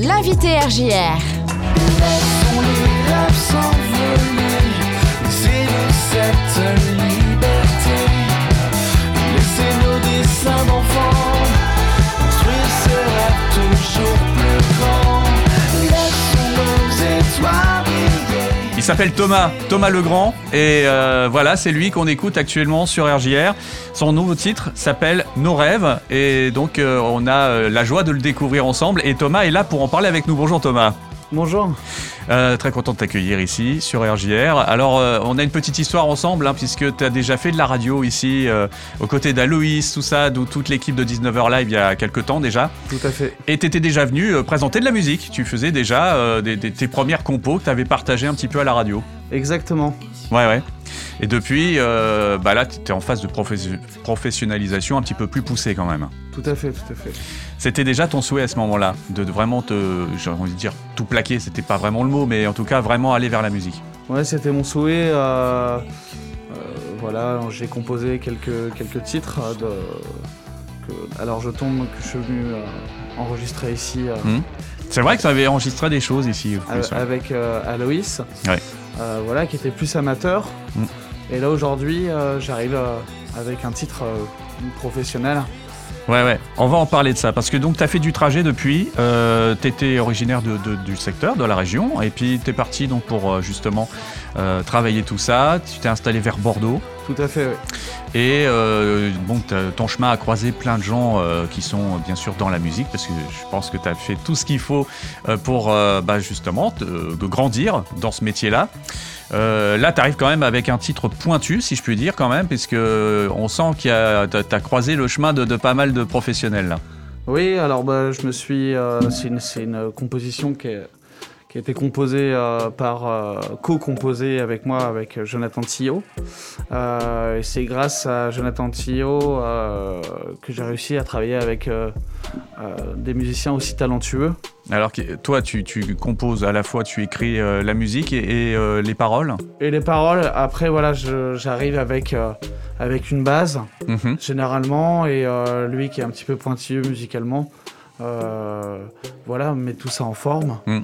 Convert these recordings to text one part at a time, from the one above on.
l'invité RJR. Il s'appelle Thomas, Thomas Legrand, et euh, voilà, c'est lui qu'on écoute actuellement sur RJR. Son nouveau titre s'appelle Nos rêves, et donc euh, on a euh, la joie de le découvrir ensemble. Et Thomas est là pour en parler avec nous. Bonjour Thomas. Bonjour. Euh, très content de t'accueillir ici sur RJR. Alors, euh, on a une petite histoire ensemble, hein, puisque tu as déjà fait de la radio ici, euh, aux côtés d'Aloïs, tout ça, d'où toute l'équipe de 19h Live il y a quelques temps déjà. Tout à fait. Et tu étais déjà venu présenter de la musique. Tu faisais déjà des, des- tes premières compos que tu avais partagées un petit peu à la radio. Exactement. Ouais, ouais. Et depuis, euh, bah là, tu es en phase de profes- professionnalisation un petit peu plus poussée quand même. Tout à fait, tout à fait. C'était déjà ton souhait à ce moment-là, de, de vraiment te, j'ai envie de dire, tout plaquer, c'était pas vraiment le mot, mais en tout cas, vraiment aller vers la musique. Ouais, c'était mon souhait. euh, euh, voilà, j'ai composé quelques, quelques titres. euh, de, que- alors je tombe que je suis venu enregistrer ici Hmm. C'est vrai que tu avais enregistré des choses ici. avec Aloïs. Ouais. Voilà, qui était plus amateur. Mm. Et là aujourd'hui, j'arrive avec un titre professionnel. Ouais, ouais. On va en parler de ça. Parce que donc, tu as fait du trajet depuis. Euh, tu étais originaire du secteur, de la région. Et puis, tu es parti donc, pour euh, justement euh, travailler tout ça. Tu t'es installé vers Bordeaux. Tout à fait, ouais. Et euh, bon, ton chemin a croisé plein de gens euh, qui sont euh, bien sûr dans la musique. Parce que je pense que tu as fait tout ce qu'il faut euh, pour euh, bah, justement te- de grandir dans ce métier-là. Euh, là, tu arrives quand même avec un titre pointu, si je puis dire, quand même, puisque on sent que tu as croisé le chemin de, de pas mal de professionnels. Là. Oui, alors bah, je me suis. euh, c'est une, c'est une composition qui, est- qui a été composée euh, par. euh, co-composée avec moi, avec euh, Jonathan Tillot. Euh, et c'est grâce à Jonathan Tillot que j'ai réussi à travailler avec des musiciens aussi talentueux. Alors toi, tu, tu composes à la fois, tu écris la musique et, et, les paroles. Et les paroles, après, voilà, j'arrive avec, avec une base, Mhm. généralement, et lui qui est un petit peu pointilleux musicalement. voilà, met tout ça en forme. Mm.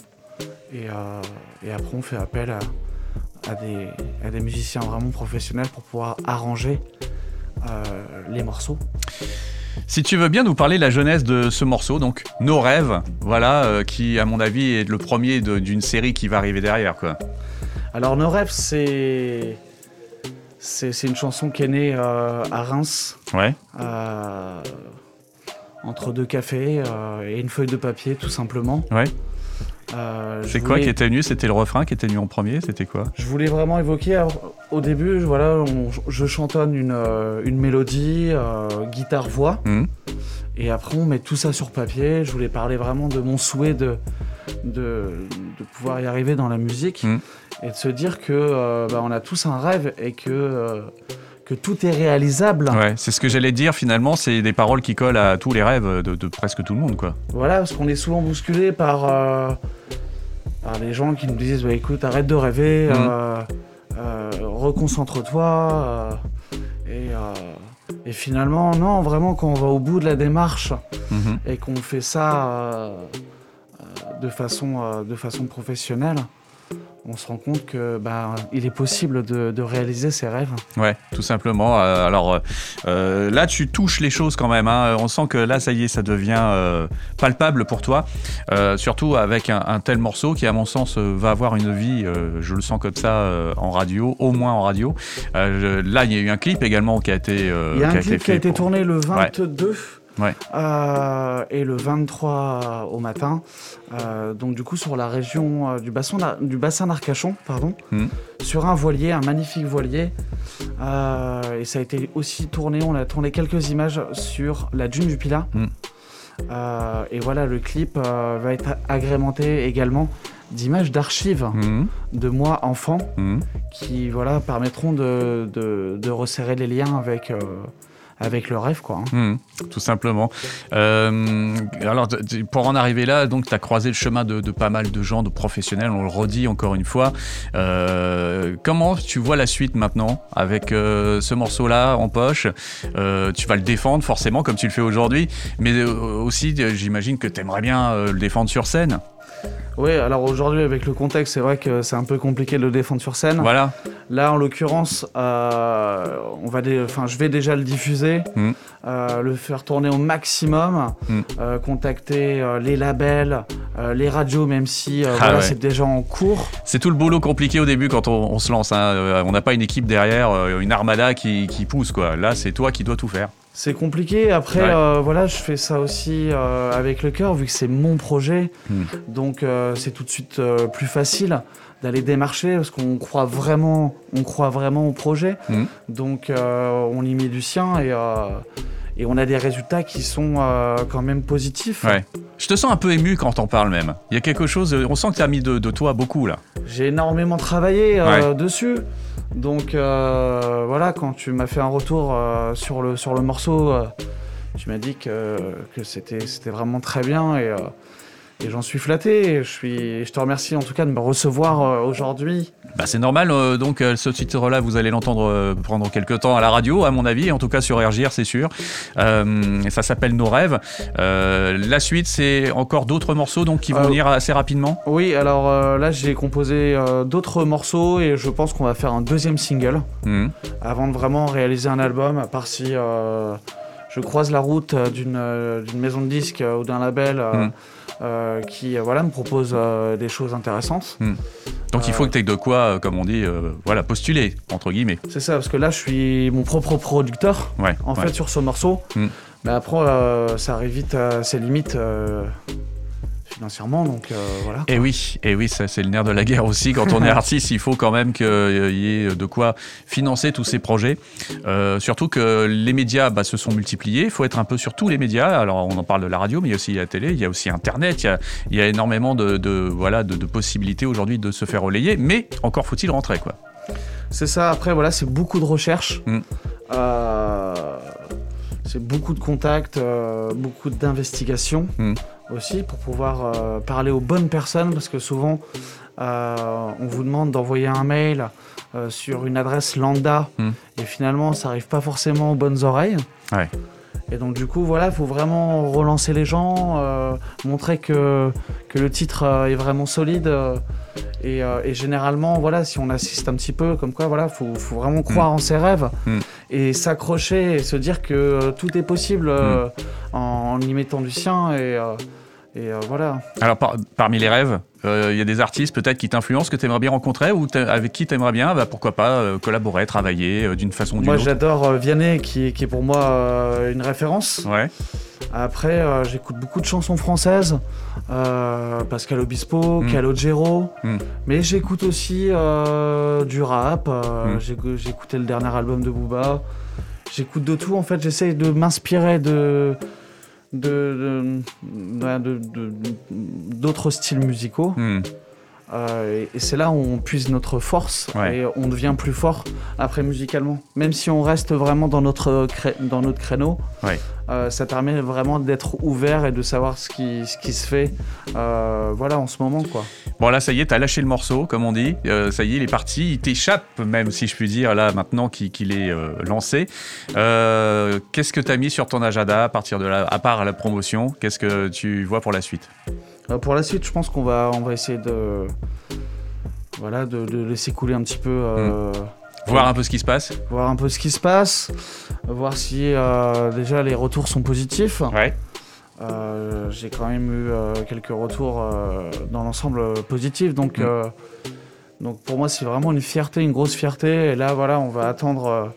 Et, euh, et après, on fait appel à, à des, à des musiciens vraiment professionnels pour pouvoir arranger euh, les morceaux. Si tu veux bien nous parler de la jeunesse de ce morceau, donc Nos rêves, voilà, euh, qui à mon avis est le premier d'une série qui va arriver derrière, quoi. Alors, Nos rêves, c'est. Une chanson qui est née euh, à Reims, Ouais. euh, entre deux cafés et une feuille de papier, tout simplement. Ouais. Euh, C'est quoi voulais- qui était venu? C'était le refrain qui était venu en premier? C'était quoi? Je voulais vraiment évoquer, alors, au début, je- voilà, on- je chantonne une, euh, une mélodie, euh, guitare-voix, Mhm. et après on met tout ça sur papier. Je voulais parler vraiment de mon souhait de, de, de pouvoir y arriver dans la musique, Mhm. et de se dire que bah, on a tous un rêve et que, que tout est réalisable. Ouais, c'est ce que j'allais dire finalement, c'est des paroles qui collent à tous les rêves de, de presque tout le monde, quoi. Voilà, parce qu'on est souvent bousculé par, euh, par les gens qui nous disent bah, écoute, arrête de rêver, Mhm. euh, euh, reconcentre-toi. et, et finalement, non, vraiment, quand on va au bout de la démarche Mhm. et qu'on fait ça de, façon, de façon professionnelle, on se rend compte que bah, il est possible de, de réaliser ses rêves. Ouais, tout simplement. Euh, alors euh, euh, là, tu touches les choses quand même. hein. On sent que là, ça y est, ça devient euh, palpable pour toi. Surtout avec un, un tel morceau qui, à mon sens, va avoir une vie, je le sens comme ça, en radio, au moins en radio. Je- là, il y a eu un clip également qui a été, Il y a un qui a été pour- tourné le 22 Ouais. Euh, et le 23 au matin. Euh, donc du coup sur la région euh, du bassin d'Ar- du bassin d'Arcachon, pardon, Mhm. sur un voilier, un magnifique voilier. Et ça a été aussi tourné. On a tourné quelques images sur la dune du Pilat. Euh, et voilà, le clip va être agrémenté également d'images d'archives Mhm. de moi enfant qui voilà permettront de, de, de resserrer les liens avec, avec le rêve, quoi. hein. Hmm, tout simplement. Euh, alors, pour en arriver là, donc, tu as croisé le chemin de, de pas mal de gens, de professionnels, on le redit encore une fois. Euh, comment tu vois la suite maintenant avec euh, ce morceau-là en poche? Tu vas le défendre forcément comme tu le fais aujourd'hui, mais aussi, j'imagine que tu aimerais bien le défendre sur scène. Oui, alors aujourd'hui, avec le contexte, c'est vrai que c'est un peu compliqué de le défendre sur scène. Voilà. Là, en l'occurrence, euh, on va enfin, je vais déjà le diffuser, Mm. euh, le faire tourner au maximum, Mm. euh, contacter les labels, les radios, même si Ah voilà, ouais. c'est déjà en cours. C'est tout le boulot compliqué au début quand on, on se lance. hein. On n'a pas une équipe derrière, une armada qui, qui pousse. Quoi. Là, c'est toi qui dois tout faire. C'est compliqué. Après, Ouais. euh, voilà, je fais ça aussi euh, avec le cœur, vu que c'est mon projet. Mm. Donc, euh, c'est tout de suite plus facile d'aller démarcher parce qu'on croit vraiment, on croit vraiment au projet. Mm. Donc, euh, on y met du sien et, euh, et on a des résultats qui sont euh, quand même positifs. Ouais. Je te sens un peu ému quand t'en parles même. Il y a quelque chose, on sent que tu as mis de, de toi beaucoup là. J'ai énormément travaillé euh, Ouais. dessus. Donc euh, voilà, quand tu m'as fait un retour sur, le, sur le morceau, tu m'as dit que, que c'était c'était vraiment très bien et, et j'en suis flatté. Je, suis, je te remercie en tout cas de me recevoir euh, aujourd'hui. Bah, c'est normal, euh, donc euh, ce titre-là, vous allez l'entendre euh, pendant quelques temps à la radio, à mon avis, en tout cas sur RGR, c'est sûr. Ça s'appelle Nos rêves. La suite, c'est encore d'autres morceaux donc qui vont venir assez rapidement. Oui, alors là j'ai composé d'autres morceaux et je pense qu'on va faire un deuxième single Mhm. avant de vraiment réaliser un album, à part si je croise la route d'une maison de disques ou d'un label Mhm. Euh, qui euh, voilà, me propose euh, des choses intéressantes. Donc il faut que tu aies de quoi, comme on dit, voilà, postuler, entre guillemets. C'est ça, parce que là je suis mon propre producteur Ouais, en ouais. fait sur ce morceau. Mhm. Mais après ça arrive vite à ses limites financièrement, donc euh, voilà. Et oui, et oui, ça c'est le nerf de la guerre aussi. Quand on est artiste, il faut quand même qu'il y ait de quoi financer tous ces projets. Euh, surtout que les médias bah, se sont multipliés. Il faut être un peu sur tous les médias. Alors on en parle de la radio, mais il y a aussi la télé, il y a aussi Internet. Il y a, il y a énormément de, de- voilà de, de possibilités aujourd'hui de se faire relayer. Mais encore faut-il rentrer quoi. C'est ça, après voilà, c'est beaucoup de recherche. Mm. Euh, c'est beaucoup de contacts, euh, beaucoup d'investigations Mm. Aussi pour pouvoir euh, parler aux bonnes personnes parce que souvent euh, on vous demande d'envoyer un mail euh, sur une adresse lambda Mm. et finalement ça arrive pas forcément aux bonnes oreilles. Ouais. Et donc du coup voilà, il faut vraiment relancer les gens, montrer que, que le titre est vraiment solide. et, et généralement, voilà, si on assiste un petit peu, comme quoi, voilà, faut, faut vraiment croire en ses rêves Mm. Et s'accrocher et se dire que euh, tout est possible euh, en, en y mettant du sien et, euh, et euh, voilà. Alors par- parmi les rêves, euh, il y a des artistes peut-être qui t'influencent, que tu aimerais bien rencontrer ou avec qui tu aimerais bien, bah, pourquoi pas euh, collaborer, travailler d'une façon ou d'une Moi, autre? j'adore euh, Vianney, qui, qui est pour moi une référence. Ouais. Après, j'écoute beaucoup de chansons françaises, Pascal Obispo, Mm. Calogero, Mm. mais j'écoute aussi du rap. euh, Mm. j'ai- J'ai écouté le dernier album de Booba. J'écoute de tout. En fait, j'essaye de m'inspirer de de- de- d'autres styles musicaux. Hmm. Euh, et et c'est là où on puise notre force Ouais. et on devient plus fort après musicalement. Même si on reste vraiment dans notre, dans notre créneau, Ouais. euh, ça permet vraiment d'être ouvert et de savoir ce qui, ce qui se fait euh, voilà, en ce moment. Quoi. Bon là ça y est, t'as lâché le morceau comme on dit, Euh, ça y est il est parti, il t'échappe même si je puis dire là maintenant qu'il est lancé. Qu'est-ce que t'as mis sur ton agenda à partir de là, à part la promotion, qu'est-ce que tu vois pour la suite? Euh, pour la suite, je pense qu'on va, on va essayer de, voilà, de, de laisser couler un petit peu. euh, Voir un peu ce qui se passe Voir un peu ce qui se passe, voir si euh, déjà les retours sont positifs. Ouais. J'ai quand même eu quelques retours dans l'ensemble positifs. Donc, Mm. euh, donc pour moi, c'est vraiment une fierté, une grosse fierté. Et là, voilà, on va attendre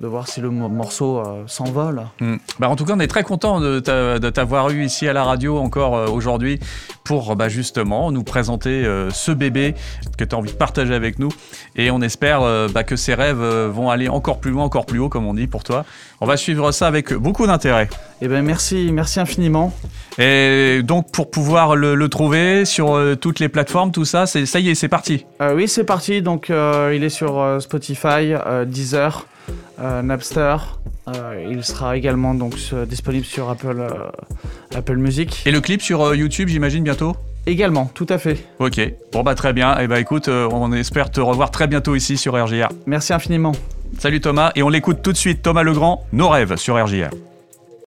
de voir si le mo- morceau euh, s'envole. Hmm. Bah, en tout cas, on est très content de t'a- de t'avoir eu ici à la radio encore euh, aujourd'hui pour bah, justement nous présenter euh, ce bébé que tu as envie de partager avec nous. Et on espère bah, que ces rêves vont aller encore plus loin, encore plus haut, comme on dit pour toi. On va suivre ça avec beaucoup d'intérêt. Et ben merci, merci infiniment. Et donc, pour pouvoir le, le trouver sur toutes les plateformes, tout ça, ça y est, c'est parti. Oui, c'est parti. Donc, il est sur Spotify, Deezer, Napster. il sera également donc disponible sur Apple, Apple Music. Et le clip sur YouTube, j'imagine bientôt? Également, tout à fait. Ok, bon bah très bien. Et eh bah écoute, on espère te revoir très bientôt ici sur RGR. Merci infiniment. Salut Thomas, et on l'écoute tout de suite, Thomas Legrand, Nos rêves sur RJR.